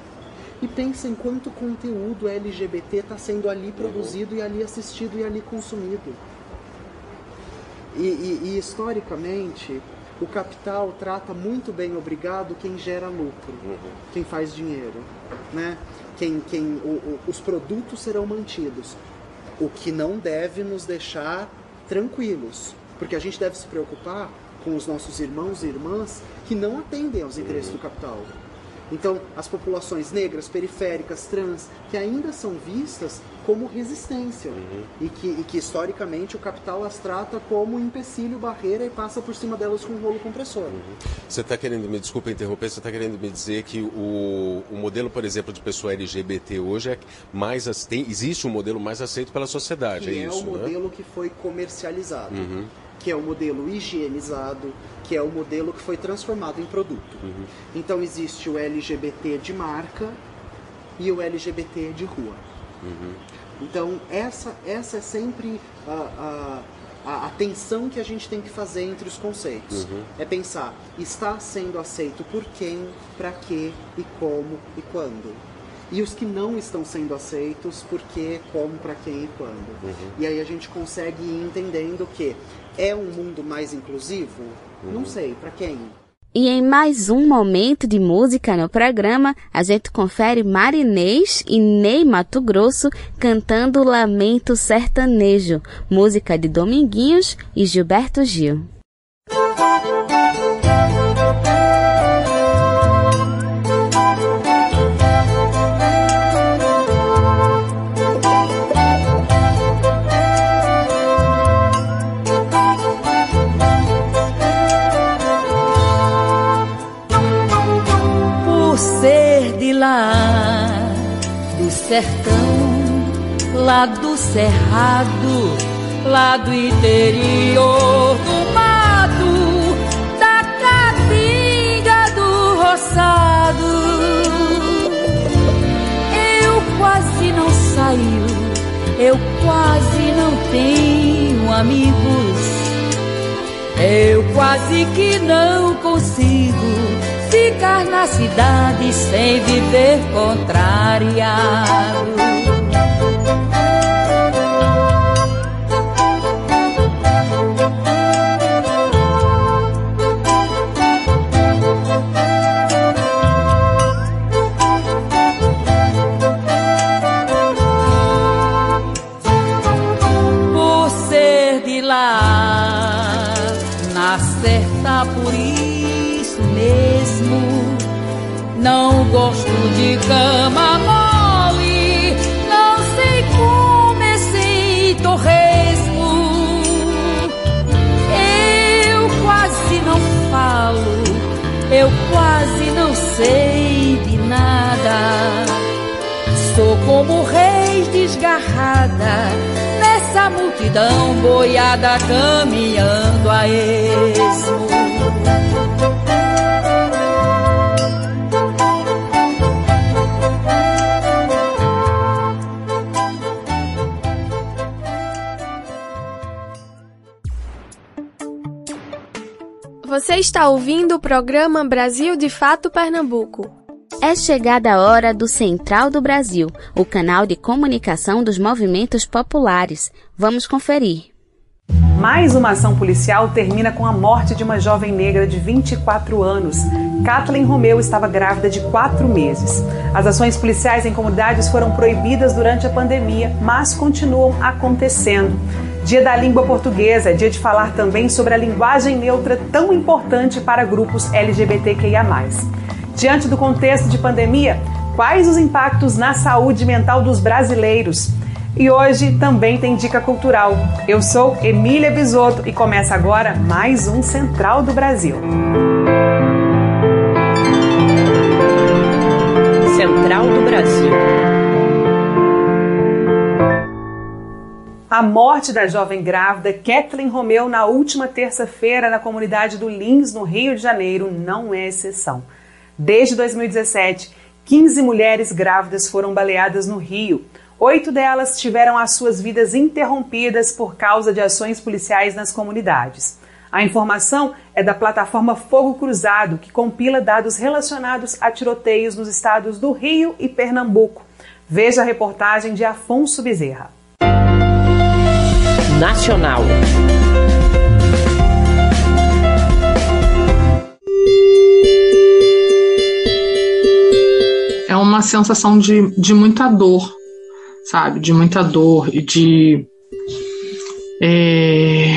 E pensa em quanto conteúdo LGBT está sendo ali produzido e ali assistido e ali consumido. E, e, e historicamente, o capital trata muito bem, obrigado, quem gera lucro, uhum. quem faz dinheiro, né? Quem, quem, o, o, os produtos serão mantidos, o que não deve nos deixar tranquilos, porque a gente deve se preocupar com os nossos irmãos e irmãs que não atendem aos interesses uhum. do capital. Então, as populações negras, periféricas, trans, que ainda são vistas como resistência uhum. e, que, e que historicamente o capital as trata como empecilho, barreira e passa por cima delas com um rolo compressor. Uhum. Você está querendo, me desculpa interromper, você está querendo me dizer que o, o modelo, por exemplo, de pessoa LGBT hoje é mais tem, existe um modelo mais aceito pela sociedade, que é, é isso? É o modelo né? que foi comercializado. Uhum que é o modelo higienizado, que é o modelo que foi transformado em produto. Uhum. Então existe o LGBT de marca e o LGBT de rua. Uhum. Então essa, essa é sempre a, a, a, tensão que a gente tem que fazer entre os conceitos. Uhum. É pensar, está sendo aceito por quem, para quê e como e quando e os que não estão sendo aceitos, por quê, como, para quem e quando. Uhum. E aí a gente consegue ir entendendo que é um mundo mais inclusivo? Uhum. Não sei, para quem? E em mais um momento de música no programa, a gente confere Marinês e Ney Mato Grosso cantando Lamento Sertanejo, música de Dominguinhos e Gilberto Gil. Lá do cerrado, lá do interior do mato, da caatinga do roçado. Eu quase não saio, eu quase não tenho amigos. Eu quase que não consigo ficar na cidade sem viver contrariado. Desgarrada nessa multidão boiada caminhando a esmo. Você está ouvindo o programa Brasil de Fato Pernambuco. É chegada a hora do Central do Brasil, o canal de comunicação dos movimentos populares. Vamos conferir. Mais uma ação policial termina com a morte de uma jovem negra de 24 anos. Kathleen Romeu estava grávida de quatro meses. As ações policiais em comunidades foram proibidas durante a pandemia, mas continuam acontecendo. Dia da Língua Portuguesa dia de falar também sobre a linguagem neutra tão importante para grupos LGBTQIA. Diante do contexto de pandemia, quais os impactos na saúde mental dos brasileiros? E hoje também tem dica cultural. Eu sou Emília Bisotto e começa agora mais um Central do Brasil. Central do Brasil. A morte da jovem grávida Kathleen Romeu na última terça-feira na comunidade do Lins, no Rio de Janeiro, não é exceção. Desde 2017, 15 mulheres grávidas foram baleadas no Rio. Oito delas tiveram as suas vidas interrompidas por causa de ações policiais nas comunidades. A informação é da plataforma Fogo Cruzado, que compila dados relacionados a tiroteios nos estados do Rio e Pernambuco. Veja a reportagem de Afonso Bezerra. Nacional. Uma sensação de, de muita dor, sabe? De muita dor e de. É,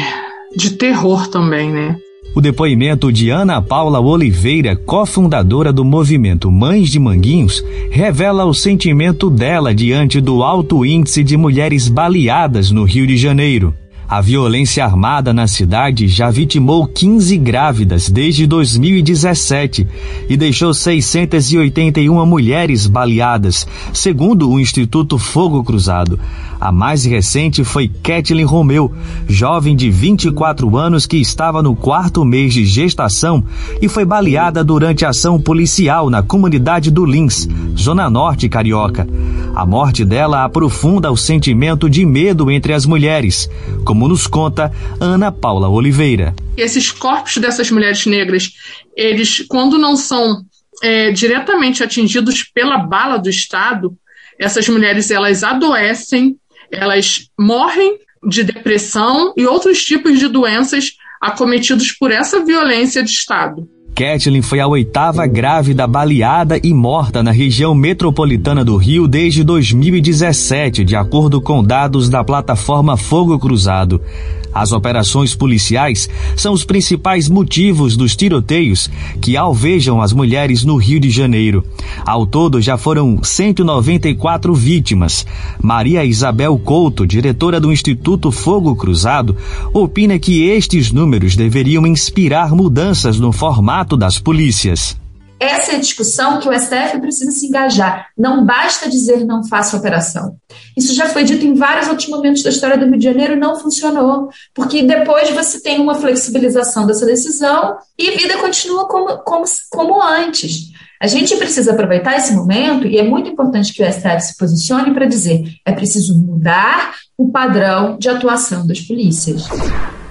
de terror também, né? O depoimento de Ana Paula Oliveira, cofundadora do movimento Mães de Manguinhos, revela o sentimento dela diante do alto índice de mulheres baleadas no Rio de Janeiro. A violência armada na cidade já vitimou 15 grávidas desde 2017 e deixou 681 mulheres baleadas, segundo o Instituto Fogo Cruzado. A mais recente foi Kathleen Romeu, jovem de 24 anos que estava no quarto mês de gestação e foi baleada durante ação policial na comunidade do Lins, Zona Norte Carioca. A morte dela aprofunda o sentimento de medo entre as mulheres, como nos conta Ana Paula Oliveira. Esses corpos dessas mulheres negras, eles, quando não são é, diretamente atingidos pela bala do Estado, essas mulheres elas adoecem, elas morrem de depressão e outros tipos de doenças acometidos por essa violência de Estado. Kathleen foi a oitava grávida baleada e morta na região metropolitana do Rio desde 2017, de acordo com dados da plataforma Fogo Cruzado. As operações policiais são os principais motivos dos tiroteios que alvejam as mulheres no Rio de Janeiro. Ao todo, já foram 194 vítimas. Maria Isabel Couto, diretora do Instituto Fogo Cruzado, opina que estes números deveriam inspirar mudanças no formato das polícias. Essa é a discussão que o STF precisa se engajar. Não basta dizer não faça operação. Isso já foi dito em vários outros momentos da história do Rio de Janeiro não funcionou, porque depois você tem uma flexibilização dessa decisão e a vida continua como, como, como antes. A gente precisa aproveitar esse momento e é muito importante que o STF se posicione para dizer é preciso mudar o padrão de atuação das polícias.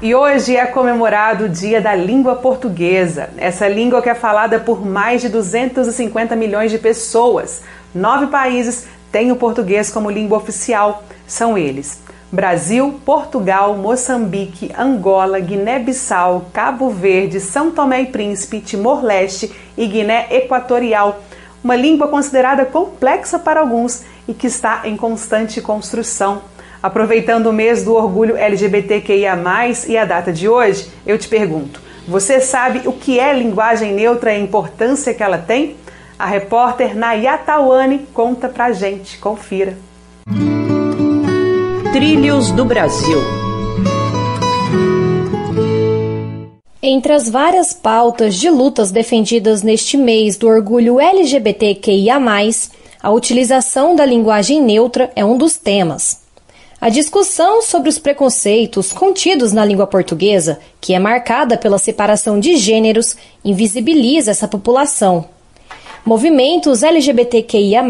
E hoje é comemorado o Dia da Língua Portuguesa. Essa língua que é falada por mais de 250 milhões de pessoas. Nove países têm o português como língua oficial. São eles: Brasil, Portugal, Moçambique, Angola, Guiné-Bissau, Cabo Verde, São Tomé e Príncipe, Timor-Leste e Guiné Equatorial. Uma língua considerada complexa para alguns e que está em constante construção. Aproveitando o mês do orgulho LGBTQIA, e a data de hoje, eu te pergunto: você sabe o que é linguagem neutra e a importância que ela tem? A repórter Nayatawane conta pra gente. Confira. Trilhos do Brasil. Entre as várias pautas de lutas defendidas neste mês do orgulho LGBTQIA, a utilização da linguagem neutra é um dos temas. A discussão sobre os preconceitos contidos na língua portuguesa, que é marcada pela separação de gêneros, invisibiliza essa população Movimentos LGBTQIA+,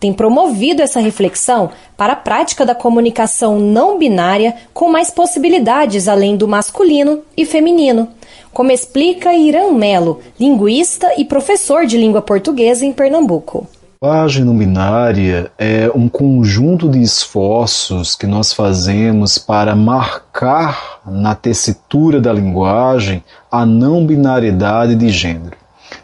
têm promovido essa reflexão para a prática da comunicação não binária com mais possibilidades além do masculino e feminino, como explica Irã Melo, linguista e professor de língua portuguesa em Pernambuco. Linguagem não binária é um conjunto de esforços que nós fazemos para marcar na tessitura da linguagem a não binariedade de gênero.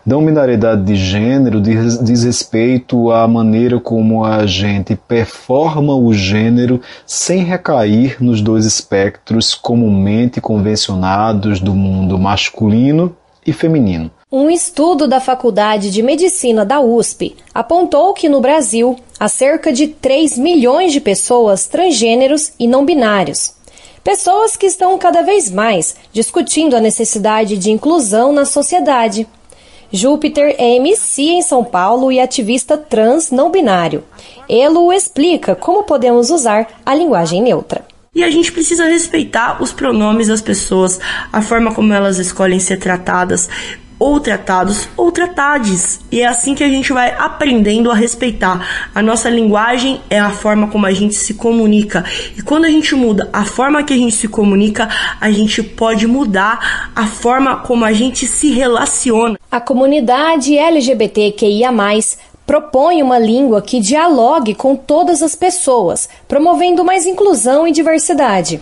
Não binariedade de gênero diz, diz respeito à maneira como a gente performa o gênero sem recair nos dois espectros comumente convencionados do mundo masculino e feminino. Um estudo da Faculdade de Medicina da USP apontou que no Brasil há cerca de 3 milhões de pessoas transgêneros e não binários. Pessoas que estão cada vez mais discutindo a necessidade de inclusão na sociedade. Júpiter é MC em São Paulo e ativista trans não binário. Elo explica como podemos usar a linguagem neutra. E a gente precisa respeitar os pronomes das pessoas, a forma como elas escolhem ser tratadas, ou tratados ou tratades. E é assim que a gente vai aprendendo a respeitar. A nossa linguagem é a forma como a gente se comunica. E quando a gente muda a forma que a gente se comunica, a gente pode mudar a forma como a gente se relaciona. A comunidade LGBTQIA+, propõe uma língua que dialogue com todas as pessoas, promovendo mais inclusão e diversidade.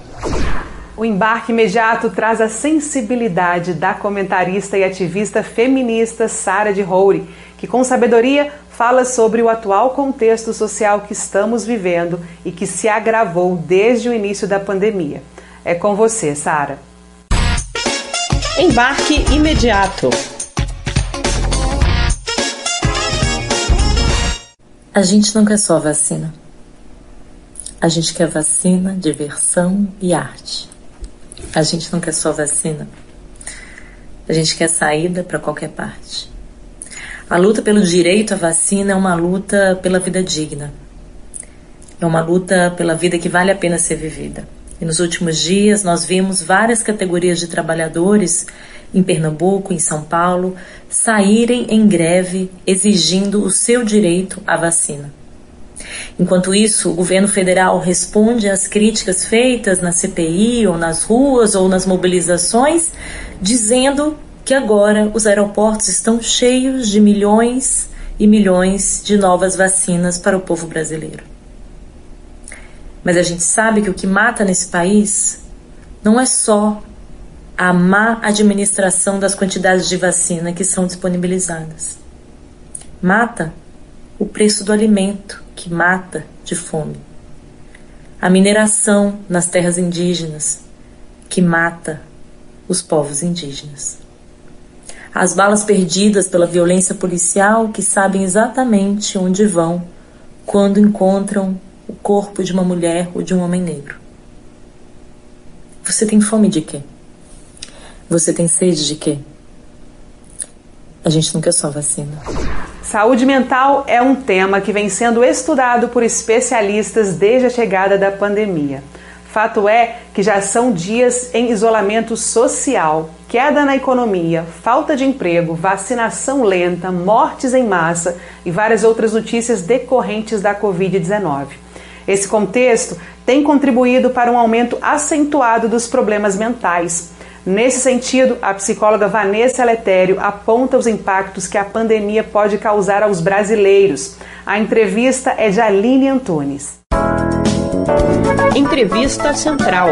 O embarque imediato traz a sensibilidade da comentarista e ativista feminista Sara de Roure, que com sabedoria fala sobre o atual contexto social que estamos vivendo e que se agravou desde o início da pandemia. É com você, Sara. Embarque imediato. A gente não quer só vacina. A gente quer vacina, diversão e arte. A gente não quer só vacina. A gente quer saída para qualquer parte. A luta pelo direito à vacina é uma luta pela vida digna. É uma luta pela vida que vale a pena ser vivida. E nos últimos dias nós vimos várias categorias de trabalhadores em Pernambuco, em São Paulo, saírem em greve exigindo o seu direito à vacina. Enquanto isso, o governo federal responde às críticas feitas na CPI, ou nas ruas, ou nas mobilizações, dizendo que agora os aeroportos estão cheios de milhões e milhões de novas vacinas para o povo brasileiro. Mas a gente sabe que o que mata nesse país não é só a má administração das quantidades de vacina que são disponibilizadas. Mata o preço do alimento, que mata de fome. A mineração nas terras indígenas, que mata os povos indígenas. As balas perdidas pela violência policial que sabem exatamente onde vão quando encontram o corpo de uma mulher ou de um homem negro. Você tem fome de quê? Você tem sede de quê? A gente quer só vacina. Saúde mental é um tema que vem sendo estudado por especialistas desde a chegada da pandemia. Fato é que já são dias em isolamento social, queda na economia, falta de emprego, vacinação lenta, mortes em massa e várias outras notícias decorrentes da Covid-19. Esse contexto tem contribuído para um aumento acentuado dos problemas mentais. Nesse sentido, a psicóloga Vanessa Letério aponta os impactos que a pandemia pode causar aos brasileiros. A entrevista é de Aline Antunes. Entrevista Central.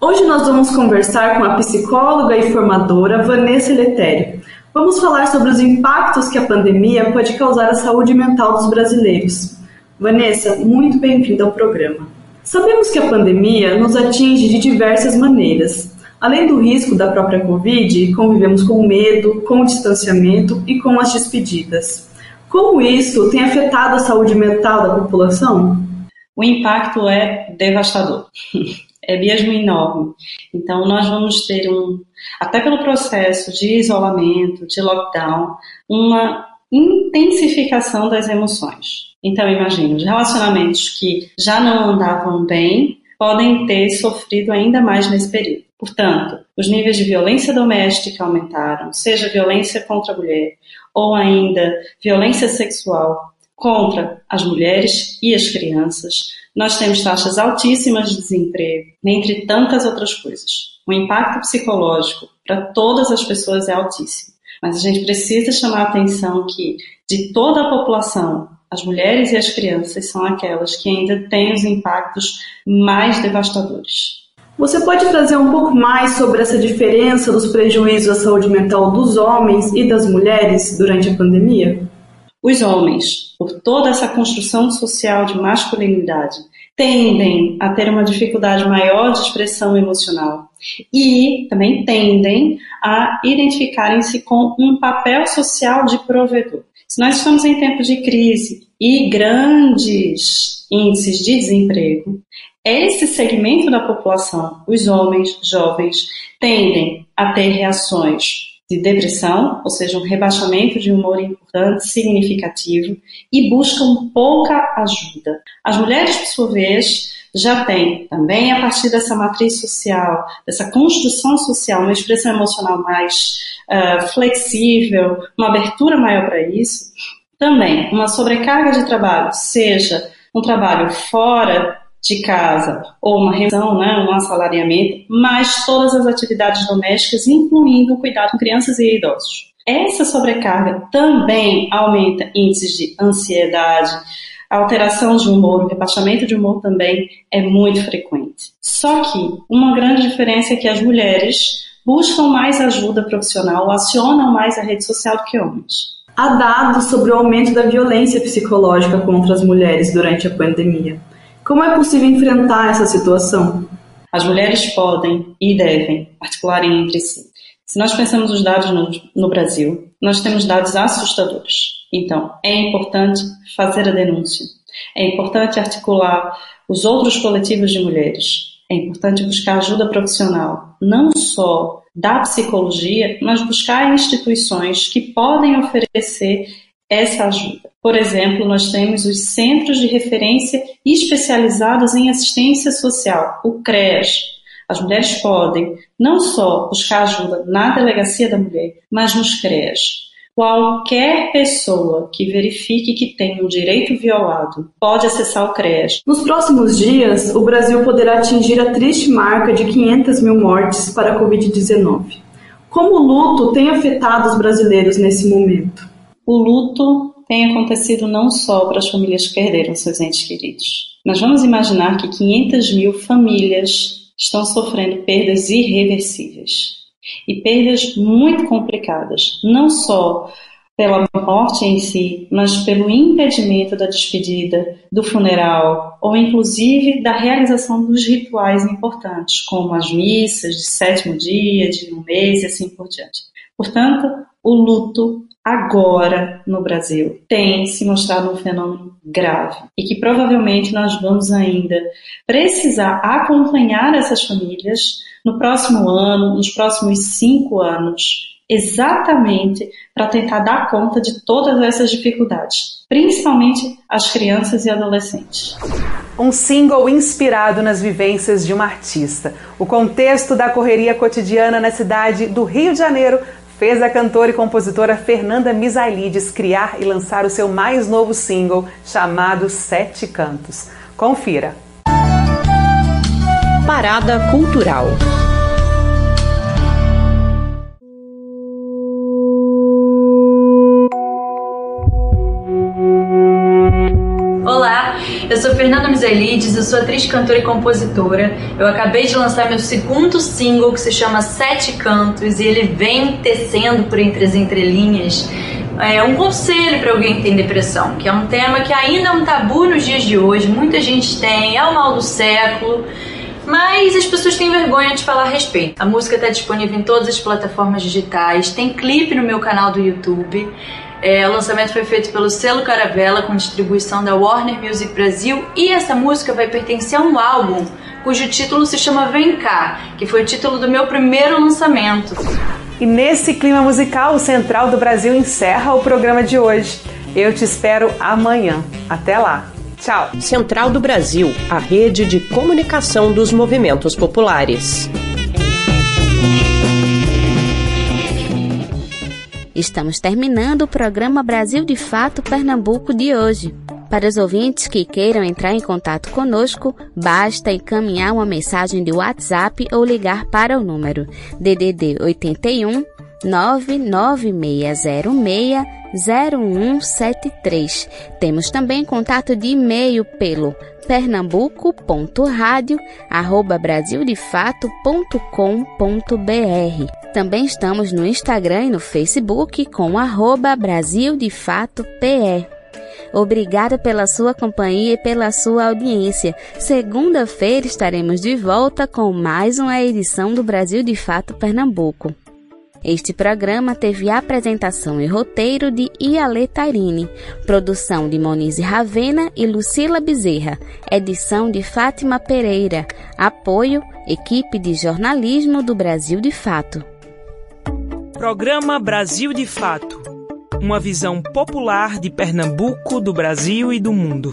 Hoje nós vamos conversar com a psicóloga e formadora Vanessa Letério. Vamos falar sobre os impactos que a pandemia pode causar à saúde mental dos brasileiros. Vanessa, muito bem-vinda ao programa. Sabemos que a pandemia nos atinge de diversas maneiras. Além do risco da própria Covid, convivemos com medo, com o distanciamento e com as despedidas. Como isso tem afetado a saúde mental da população? O impacto é devastador, <laughs> é mesmo enorme. Então, nós vamos ter um, até pelo processo de isolamento, de lockdown, uma intensificação das emoções. Então, imagine, os relacionamentos que já não andavam bem podem ter sofrido ainda mais nesse período. Portanto, os níveis de violência doméstica aumentaram, seja violência contra a mulher ou ainda violência sexual contra as mulheres e as crianças. Nós temos taxas altíssimas de desemprego, entre tantas outras coisas. O impacto psicológico para todas as pessoas é altíssimo. Mas a gente precisa chamar a atenção que, de toda a população, as mulheres e as crianças são aquelas que ainda têm os impactos mais devastadores. Você pode trazer um pouco mais sobre essa diferença dos prejuízos à saúde mental dos homens e das mulheres durante a pandemia? Os homens, por toda essa construção social de masculinidade, tendem a ter uma dificuldade maior de expressão emocional e também tendem a identificarem-se com um papel social de provedor. Se nós estamos em tempos de crise e grandes índices de desemprego, esse segmento da população, os homens jovens, tendem a ter reações de depressão, ou seja, um rebaixamento de humor importante, significativo, e buscam pouca ajuda. As mulheres, por sua vez, já têm também a partir dessa matriz social, dessa construção social, uma expressão emocional mais uh, flexível, uma abertura maior para isso, também uma sobrecarga de trabalho, seja um trabalho fora de casa ou uma redução, né, um assalariamento, mas todas as atividades domésticas, incluindo o cuidado com crianças e idosos. Essa sobrecarga também aumenta índices de ansiedade, alteração de humor, o rebaixamento de humor também é muito frequente. Só que uma grande diferença é que as mulheres buscam mais ajuda profissional, acionam mais a rede social do que homens. Há dados sobre o aumento da violência psicológica contra as mulheres durante a pandemia. Como é possível enfrentar essa situação? As mulheres podem e devem articular entre si. Se nós pensamos os dados no, no Brasil, nós temos dados assustadores. Então, é importante fazer a denúncia. É importante articular os outros coletivos de mulheres. É importante buscar ajuda profissional, não só da psicologia, mas buscar instituições que podem oferecer essa ajuda. Por exemplo, nós temos os Centros de Referência Especializados em Assistência Social, o CREAS. As mulheres podem não só buscar ajuda na Delegacia da Mulher, mas nos CREAS. Qualquer pessoa que verifique que tem um direito violado pode acessar o CREAS. Nos próximos dias, o Brasil poderá atingir a triste marca de 500 mil mortes para a Covid-19. Como o luto tem afetado os brasileiros nesse momento? O luto tem acontecido não só para as famílias que perderam seus entes queridos, mas vamos imaginar que 500 mil famílias estão sofrendo perdas irreversíveis e perdas muito complicadas, não só pela morte em si, mas pelo impedimento da despedida, do funeral, ou inclusive da realização dos rituais importantes, como as missas de sétimo dia, de um mês e assim por diante. Portanto, o luto agora no Brasil tem se mostrado um fenômeno grave e que provavelmente nós vamos ainda precisar acompanhar essas famílias no próximo ano, nos próximos cinco anos, exatamente para tentar dar conta de todas essas dificuldades, principalmente as crianças e adolescentes. Um single inspirado nas vivências de uma artista. O contexto da correria cotidiana na cidade do Rio de Janeiro fez a cantora e compositora Fernanda Misailides criar e lançar o seu mais novo single, chamado Sete Cantos. Confira. Parada Cultural. Olá, eu sou Fernanda Miselides, eu sou atriz, cantora e compositora. Eu acabei de lançar meu segundo single que se chama Sete Cantos e ele vem tecendo por entre as entrelinhas é, um conselho para alguém que tem depressão, que é um tema que ainda é um tabu nos dias de hoje, muita gente tem, é o mal do século. Mas as pessoas têm vergonha de falar a respeito. A música está disponível em todas as plataformas digitais, tem clipe no meu canal do YouTube. É, o lançamento foi feito pelo selo Caravela com distribuição da Warner Music Brasil e essa música vai pertencer a um álbum cujo título se chama Vem Cá, que foi o título do meu primeiro lançamento. E nesse clima musical, o Central do Brasil encerra o programa de hoje. Eu te espero amanhã. Até lá. Tchau. Central do Brasil, a rede de comunicação dos movimentos populares. Estamos terminando o programa Brasil de Fato Pernambuco de hoje. Para os ouvintes que queiram entrar em contato conosco, basta encaminhar uma mensagem de WhatsApp ou ligar para o número DDD 81 99606 0173. Temos também contato de e-mail pelo pernambuco.radio@brasildefato.com.br. Também estamos no Instagram e no Facebook com arroba. Obrigada pela sua companhia e pela sua audiência. Segunda-feira estaremos de volta com mais uma edição do Brasil de Fato Pernambuco. Este programa teve apresentação e roteiro de Iale Tairine, produção de Monize Ravena e Lucila Bezerra, edição de Fátima Pereira, apoio equipe de jornalismo do Brasil de Fato. Programa Brasil de Fato. Uma visão popular de Pernambuco, do Brasil e do mundo.